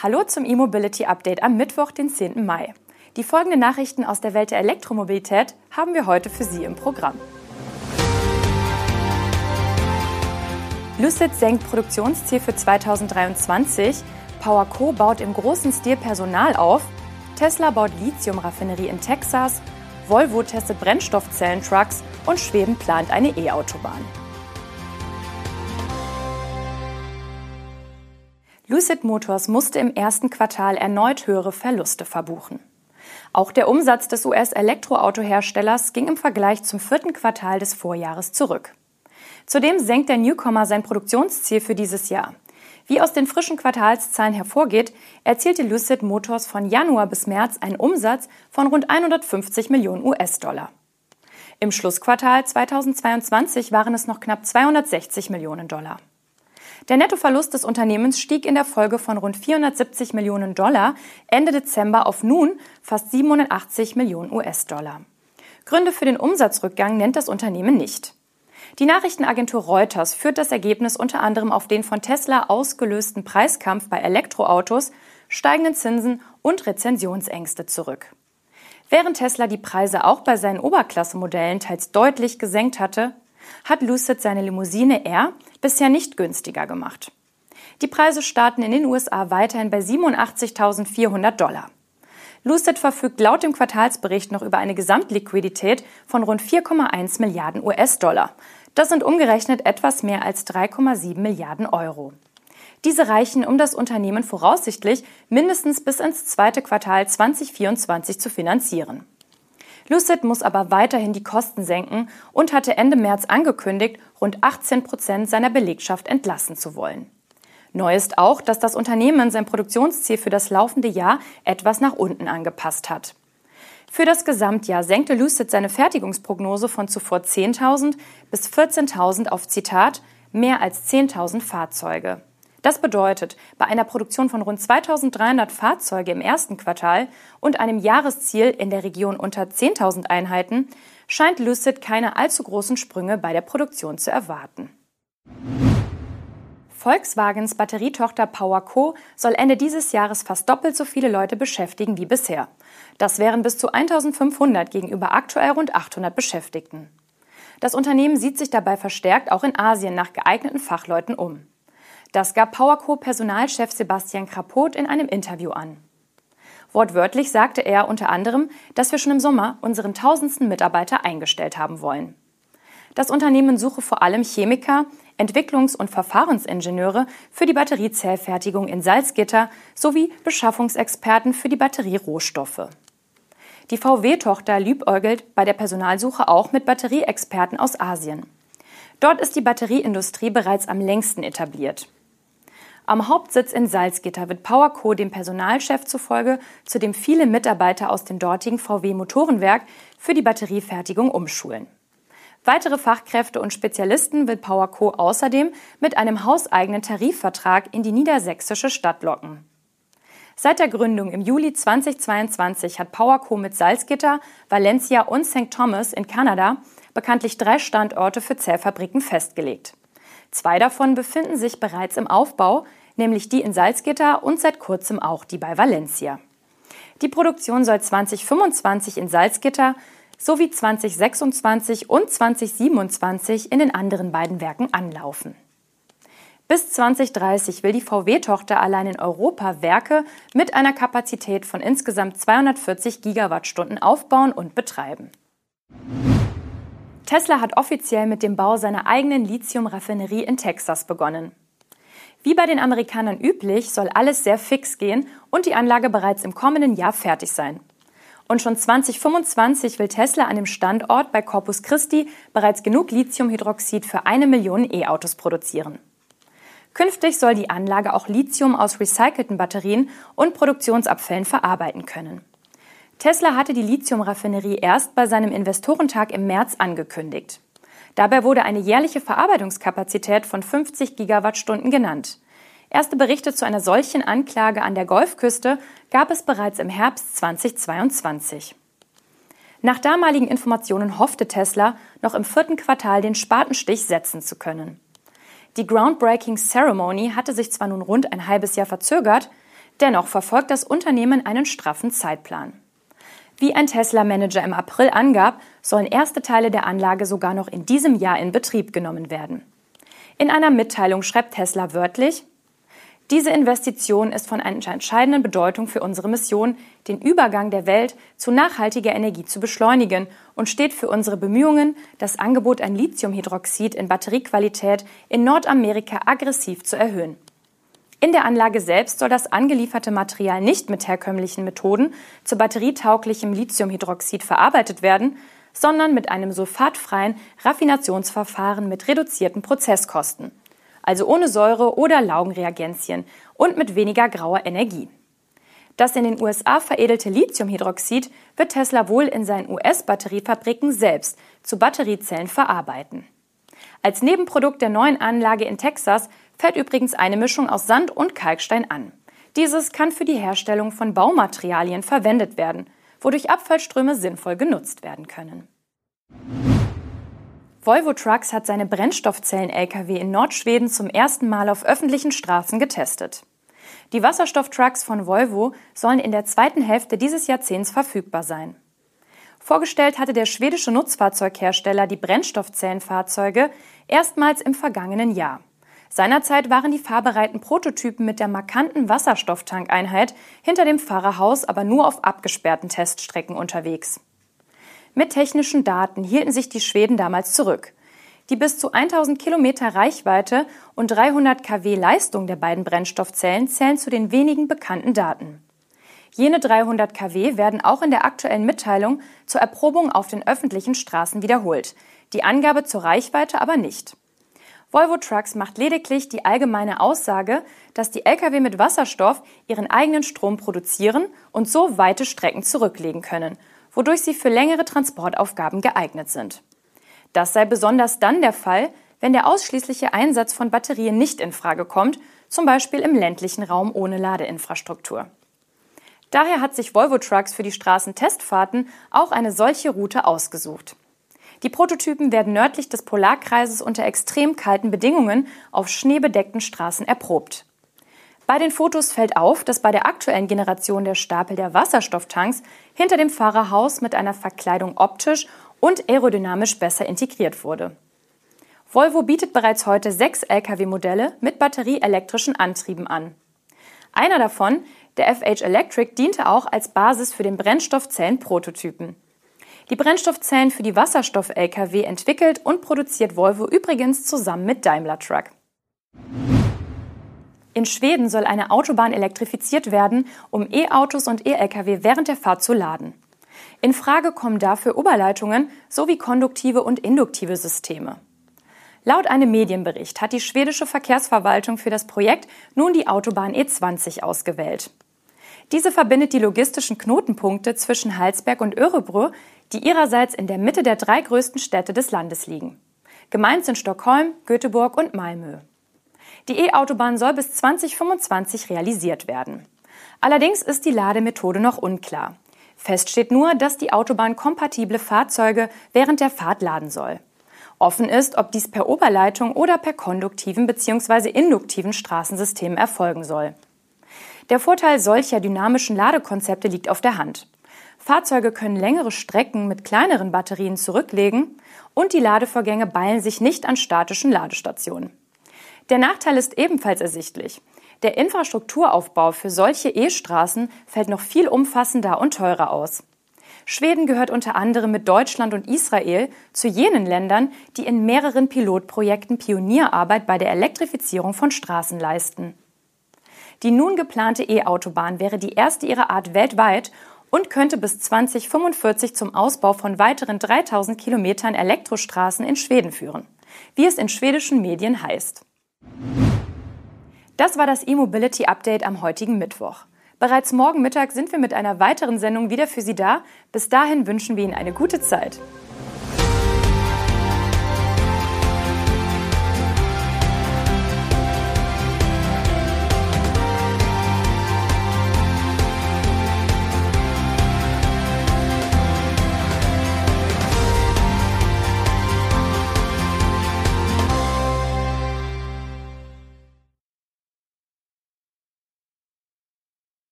Hallo zum E-Mobility Update am Mittwoch, den 10. Mai. Die folgenden Nachrichten aus der Welt der Elektromobilität haben wir heute für Sie im Programm. Lucid senkt Produktionsziel für 2023, PowerCo baut im großen Stil Personal auf, Tesla baut Lithium-Raffinerie in Texas, Volvo testet Brennstoffzellen-Trucks und Schweden plant eine E-Autobahn. Lucid Motors musste im ersten Quartal erneut höhere Verluste verbuchen. Auch der Umsatz des US-Elektroautoherstellers ging im Vergleich zum vierten Quartal des Vorjahres zurück. Zudem senkt der Newcomer sein Produktionsziel für dieses Jahr. Wie aus den frischen Quartalszahlen hervorgeht, erzielte Lucid Motors von Januar bis März einen Umsatz von rund 150 Millionen US-Dollar. Im Schlussquartal 2022 waren es noch knapp 260 Millionen Dollar. Der Nettoverlust des Unternehmens stieg in der Folge von rund 470 Millionen Dollar Ende Dezember auf nun fast 87 Millionen US-Dollar. Gründe für den Umsatzrückgang nennt das Unternehmen nicht. Die Nachrichtenagentur Reuters führt das Ergebnis unter anderem auf den von Tesla ausgelösten Preiskampf bei Elektroautos, steigenden Zinsen und Rezensionsängste zurück. Während Tesla die Preise auch bei seinen Oberklassemodellen teils deutlich gesenkt hatte, hat Lucid seine Limousine R bisher nicht günstiger gemacht. Die Preise starten in den USA weiterhin bei 87.400 Dollar. Lucid verfügt laut dem Quartalsbericht noch über eine Gesamtliquidität von rund 4,1 Milliarden US-Dollar. Das sind umgerechnet etwas mehr als 3,7 Milliarden Euro. Diese reichen, um das Unternehmen voraussichtlich mindestens bis ins zweite Quartal 2024 zu finanzieren. Lucid muss aber weiterhin die Kosten senken und hatte Ende März angekündigt, rund 18 Prozent seiner Belegschaft entlassen zu wollen. Neu ist auch, dass das Unternehmen sein Produktionsziel für das laufende Jahr etwas nach unten angepasst hat. Für das Gesamtjahr senkte Lucid seine Fertigungsprognose von zuvor 10.000 bis 14.000 auf Zitat mehr als 10.000 Fahrzeuge. Das bedeutet, bei einer Produktion von rund 2300 Fahrzeuge im ersten Quartal und einem Jahresziel in der Region unter 10.000 Einheiten scheint Lucid keine allzu großen Sprünge bei der Produktion zu erwarten. Volkswagens Batterietochter PowerCo soll Ende dieses Jahres fast doppelt so viele Leute beschäftigen wie bisher. Das wären bis zu 1500 gegenüber aktuell rund 800 Beschäftigten. Das Unternehmen sieht sich dabei verstärkt auch in Asien nach geeigneten Fachleuten um. Das gab PowerCo-Personalchef Sebastian Krapot in einem Interview an. Wortwörtlich sagte er unter anderem, dass wir schon im Sommer unseren tausendsten Mitarbeiter eingestellt haben wollen. Das Unternehmen suche vor allem Chemiker, Entwicklungs- und Verfahrensingenieure für die Batteriezellfertigung in Salzgitter sowie Beschaffungsexperten für die Batterierohstoffe. Die VW-Tochter liebäugelt bei der Personalsuche auch mit Batterieexperten aus Asien. Dort ist die Batterieindustrie bereits am längsten etabliert. Am Hauptsitz in Salzgitter wird PowerCo dem Personalchef zufolge, zu dem viele Mitarbeiter aus dem dortigen VW Motorenwerk für die Batteriefertigung umschulen. Weitere Fachkräfte und Spezialisten will PowerCo außerdem mit einem hauseigenen Tarifvertrag in die niedersächsische Stadt locken. Seit der Gründung im Juli 2022 hat PowerCo mit Salzgitter, Valencia und St. Thomas in Kanada bekanntlich drei Standorte für Zellfabriken festgelegt. Zwei davon befinden sich bereits im Aufbau, nämlich die in Salzgitter und seit kurzem auch die bei Valencia. Die Produktion soll 2025 in Salzgitter sowie 2026 und 2027 in den anderen beiden Werken anlaufen. Bis 2030 will die VW-Tochter allein in Europa Werke mit einer Kapazität von insgesamt 240 Gigawattstunden aufbauen und betreiben. Tesla hat offiziell mit dem Bau seiner eigenen Lithium-Raffinerie in Texas begonnen. Wie bei den Amerikanern üblich, soll alles sehr fix gehen und die Anlage bereits im kommenden Jahr fertig sein. Und schon 2025 will Tesla an dem Standort bei Corpus Christi bereits genug Lithiumhydroxid für eine Million E-Autos produzieren. Künftig soll die Anlage auch Lithium aus recycelten Batterien und Produktionsabfällen verarbeiten können. Tesla hatte die Lithiumraffinerie erst bei seinem Investorentag im März angekündigt. Dabei wurde eine jährliche Verarbeitungskapazität von 50 Gigawattstunden genannt. Erste Berichte zu einer solchen Anklage an der Golfküste gab es bereits im Herbst 2022. Nach damaligen Informationen hoffte Tesla, noch im vierten Quartal den Spatenstich setzen zu können. Die Groundbreaking Ceremony hatte sich zwar nun rund ein halbes Jahr verzögert, Dennoch verfolgt das Unternehmen einen straffen Zeitplan. Wie ein Tesla-Manager im April angab, sollen erste Teile der Anlage sogar noch in diesem Jahr in Betrieb genommen werden. In einer Mitteilung schreibt Tesla wörtlich, diese Investition ist von einer entscheidenden Bedeutung für unsere Mission, den Übergang der Welt zu nachhaltiger Energie zu beschleunigen und steht für unsere Bemühungen, das Angebot an Lithiumhydroxid in Batteriequalität in Nordamerika aggressiv zu erhöhen. In der Anlage selbst soll das angelieferte Material nicht mit herkömmlichen Methoden zu batterietauglichem Lithiumhydroxid verarbeitet werden, sondern mit einem sulfatfreien Raffinationsverfahren mit reduzierten Prozesskosten also ohne Säure oder Laugenreagenzien und mit weniger grauer Energie. Das in den USA veredelte Lithiumhydroxid wird Tesla wohl in seinen US-Batteriefabriken selbst zu Batteriezellen verarbeiten. Als Nebenprodukt der neuen Anlage in Texas fällt übrigens eine Mischung aus Sand und Kalkstein an. Dieses kann für die Herstellung von Baumaterialien verwendet werden, wodurch Abfallströme sinnvoll genutzt werden können. Volvo Trucks hat seine Brennstoffzellen-Lkw in Nordschweden zum ersten Mal auf öffentlichen Straßen getestet. Die Wasserstofftrucks von Volvo sollen in der zweiten Hälfte dieses Jahrzehnts verfügbar sein. Vorgestellt hatte der schwedische Nutzfahrzeughersteller die Brennstoffzellenfahrzeuge erstmals im vergangenen Jahr. Seinerzeit waren die fahrbereiten Prototypen mit der markanten Wasserstofftankeinheit hinter dem Fahrerhaus aber nur auf abgesperrten Teststrecken unterwegs. Mit technischen Daten hielten sich die Schweden damals zurück. Die bis zu 1000 Kilometer Reichweite und 300 kW Leistung der beiden Brennstoffzellen zählen zu den wenigen bekannten Daten. Jene 300 kW werden auch in der aktuellen Mitteilung zur Erprobung auf den öffentlichen Straßen wiederholt, die Angabe zur Reichweite aber nicht. Volvo Trucks macht lediglich die allgemeine Aussage, dass die Lkw mit Wasserstoff ihren eigenen Strom produzieren und so weite Strecken zurücklegen können wodurch sie für längere Transportaufgaben geeignet sind. Das sei besonders dann der Fall, wenn der ausschließliche Einsatz von Batterien nicht in Frage kommt, zum Beispiel im ländlichen Raum ohne Ladeinfrastruktur. Daher hat sich Volvo Trucks für die Straßentestfahrten auch eine solche Route ausgesucht. Die Prototypen werden nördlich des Polarkreises unter extrem kalten Bedingungen auf schneebedeckten Straßen erprobt. Bei den Fotos fällt auf, dass bei der aktuellen Generation der Stapel der Wasserstofftanks hinter dem Fahrerhaus mit einer Verkleidung optisch und aerodynamisch besser integriert wurde. Volvo bietet bereits heute sechs Lkw-Modelle mit batterieelektrischen Antrieben an. Einer davon, der FH Electric, diente auch als Basis für den Brennstoffzellen-Prototypen. Die Brennstoffzellen für die Wasserstoff-Lkw entwickelt und produziert Volvo übrigens zusammen mit Daimler Truck. In Schweden soll eine Autobahn elektrifiziert werden, um E-Autos und E-Lkw während der Fahrt zu laden. In Frage kommen dafür Oberleitungen sowie konduktive und induktive Systeme. Laut einem Medienbericht hat die schwedische Verkehrsverwaltung für das Projekt nun die Autobahn E20 ausgewählt. Diese verbindet die logistischen Knotenpunkte zwischen Halsberg und Örebro, die ihrerseits in der Mitte der drei größten Städte des Landes liegen. Gemeint sind Stockholm, Göteborg und Malmö. Die E-Autobahn soll bis 2025 realisiert werden. Allerdings ist die Lademethode noch unklar. Fest steht nur, dass die Autobahn kompatible Fahrzeuge während der Fahrt laden soll. Offen ist, ob dies per Oberleitung oder per konduktiven bzw. induktiven Straßensystemen erfolgen soll. Der Vorteil solcher dynamischen Ladekonzepte liegt auf der Hand. Fahrzeuge können längere Strecken mit kleineren Batterien zurücklegen und die Ladevorgänge ballen sich nicht an statischen Ladestationen. Der Nachteil ist ebenfalls ersichtlich. Der Infrastrukturaufbau für solche E-Straßen fällt noch viel umfassender und teurer aus. Schweden gehört unter anderem mit Deutschland und Israel zu jenen Ländern, die in mehreren Pilotprojekten Pionierarbeit bei der Elektrifizierung von Straßen leisten. Die nun geplante E-Autobahn wäre die erste ihrer Art weltweit und könnte bis 2045 zum Ausbau von weiteren 3000 Kilometern Elektrostraßen in Schweden führen, wie es in schwedischen Medien heißt. Das war das E-Mobility Update am heutigen Mittwoch. Bereits morgen Mittag sind wir mit einer weiteren Sendung wieder für Sie da. Bis dahin wünschen wir Ihnen eine gute Zeit.